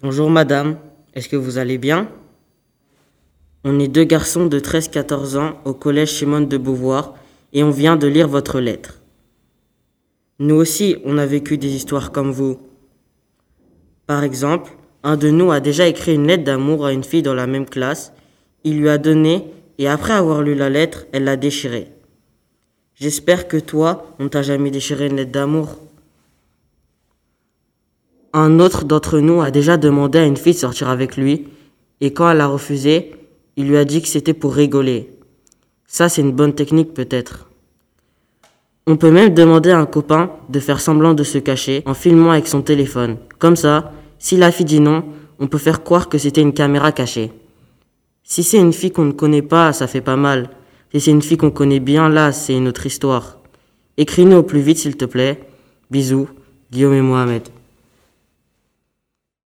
Bonjour madame, est-ce que vous allez bien? On est deux garçons de 13-14 ans au collège Simone de Beauvoir et on vient de lire votre lettre. Nous aussi, on a vécu des histoires comme vous. Par exemple, un de nous a déjà écrit une lettre d'amour à une fille dans la même classe, il lui a donné et après avoir lu la lettre, elle l'a déchirée. J'espère que toi, on t'a jamais déchiré une lettre d'amour. Un autre d'entre nous a déjà demandé à une fille de sortir avec lui, et quand elle a refusé, il lui a dit que c'était pour rigoler. Ça, c'est une bonne technique peut-être. On peut même demander à un copain de faire semblant de se cacher en filmant avec son téléphone. Comme ça, si la fille dit non, on peut faire croire que c'était une caméra cachée. Si c'est une fille qu'on ne connaît pas, ça fait pas mal. Si c'est une fille qu'on connaît bien, là, c'est une autre histoire. Écris-nous au plus vite, s'il te plaît. Bisous, Guillaume et Mohamed.